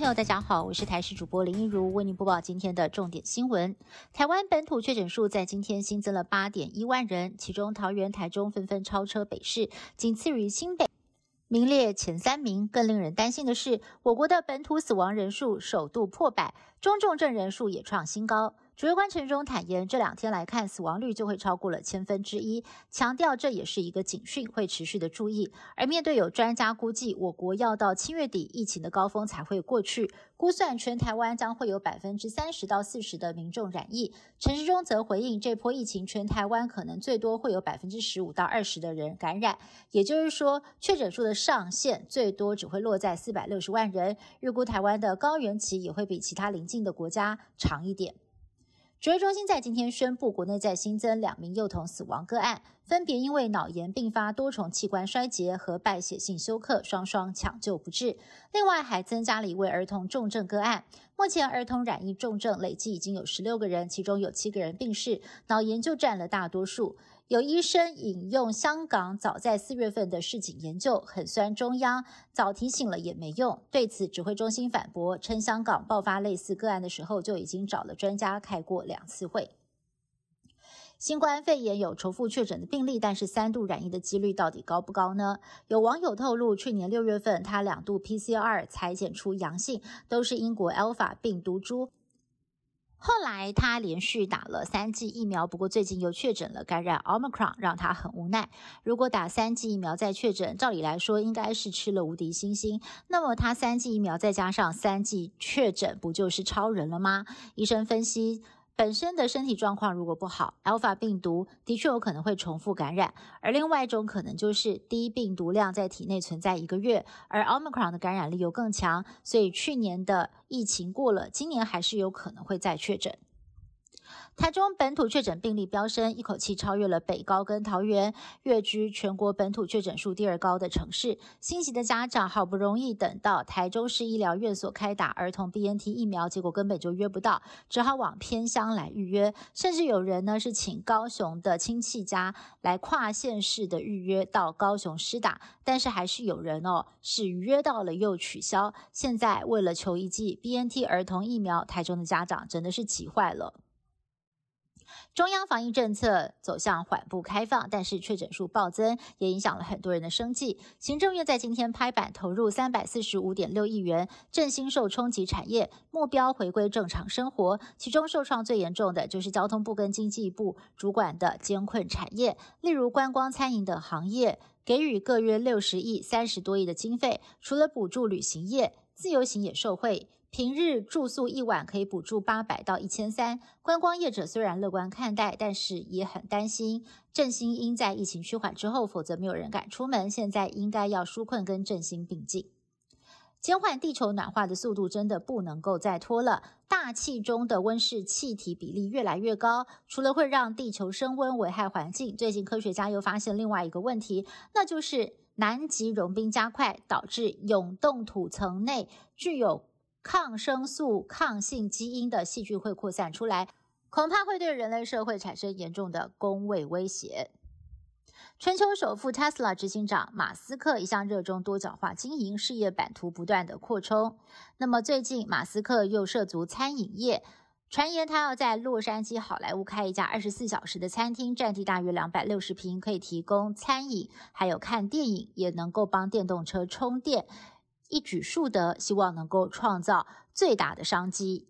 朋友，大家好，我是台视主播林一如，为您播报今天的重点新闻。台湾本土确诊数在今天新增了八点一万人，其中桃园、台中纷纷超车北市，仅次于新北，名列前三名。更令人担心的是，我国的本土死亡人数首度破百，中重症人数也创新高。指挥官陈忠坦言，这两天来看，死亡率就会超过了千分之一，强调这也是一个警讯，会持续的注意。而面对有专家估计，我国要到七月底疫情的高峰才会过去，估算全台湾将会有百分之三十到四十的民众染疫。陈时中则回应，这波疫情全台湾可能最多会有百分之十五到二十的人感染，也就是说，确诊数的上限最多只会落在四百六十万人。预估台湾的高原期也会比其他邻近的国家长一点。指挥中心在今天宣布，国内再新增两名幼童死亡个案，分别因为脑炎并发多重器官衰竭和败血性休克，双双抢救不治。另外，还增加了一位儿童重症个案。目前，儿童染疫重症累计已经有十六个人，其中有七个人病逝，脑炎就占了大多数。有医生引用香港早在四月份的市井研究，很酸中央早提醒了也没用。对此，指挥中心反驳称，香港爆发类似个案的时候就已经找了专家开过两次会。新冠肺炎有重复确诊的病例，但是三度染疫的几率到底高不高呢？有网友透露，去年六月份他两度 PCR 裁检出阳性，都是英国 Alpha 病毒株。后来他连续打了三剂疫苗，不过最近又确诊了感染 Omicron，让他很无奈。如果打三剂疫苗再确诊，照理来说应该是吃了无敌星星。那么他三剂疫苗再加上三剂确诊，不就是超人了吗？医生分析。本身的身体状况如果不好，Alpha 病毒的确有可能会重复感染，而另外一种可能就是低病毒量在体内存在一个月，而 Omicron 的感染力又更强，所以去年的疫情过了，今年还是有可能会再确诊。台中本土确诊病例飙升，一口气超越了北高跟桃园，跃居全国本土确诊数第二高的城市。欣喜的家长好不容易等到台中市医疗院所开打儿童 BNT 疫苗，结果根本就约不到，只好往偏乡来预约。甚至有人呢是请高雄的亲戚家来跨县市的预约到高雄施打，但是还是有人哦是约到了又取消。现在为了求一剂 BNT 儿童疫苗，台中的家长真的是急坏了。中央防疫政策走向缓步开放，但是确诊数暴增，也影响了很多人的生计。行政院在今天拍板投入三百四十五点六亿元振兴受冲击产业，目标回归正常生活。其中受创最严重的就是交通部跟经济部主管的艰困产业，例如观光、餐饮等行业，给予各约六十亿、三十多亿的经费。除了补助旅行业，自由行也受惠。平日住宿一晚可以补助八百到一千三，观光业者虽然乐观看待，但是也很担心振兴应在疫情趋缓之后，否则没有人敢出门。现在应该要纾困跟振兴并进，减缓地球暖化的速度真的不能够再拖了。大气中的温室气体比例越来越高，除了会让地球升温危害环境，最近科学家又发现另外一个问题，那就是南极融冰加快，导致永冻土层内具有抗生素抗性基因的细菌会扩散出来，恐怕会对人类社会产生严重的工位威胁。全球首富 Tesla 执行长马斯克一向热衷多角化经营，事业版图不断的扩充。那么最近，马斯克又涉足餐饮业，传言他要在洛杉矶好莱坞开一家二十四小时的餐厅，占地大约两百六十平，可以提供餐饮，还有看电影，也能够帮电动车充电。一举数得，希望能够创造最大的商机。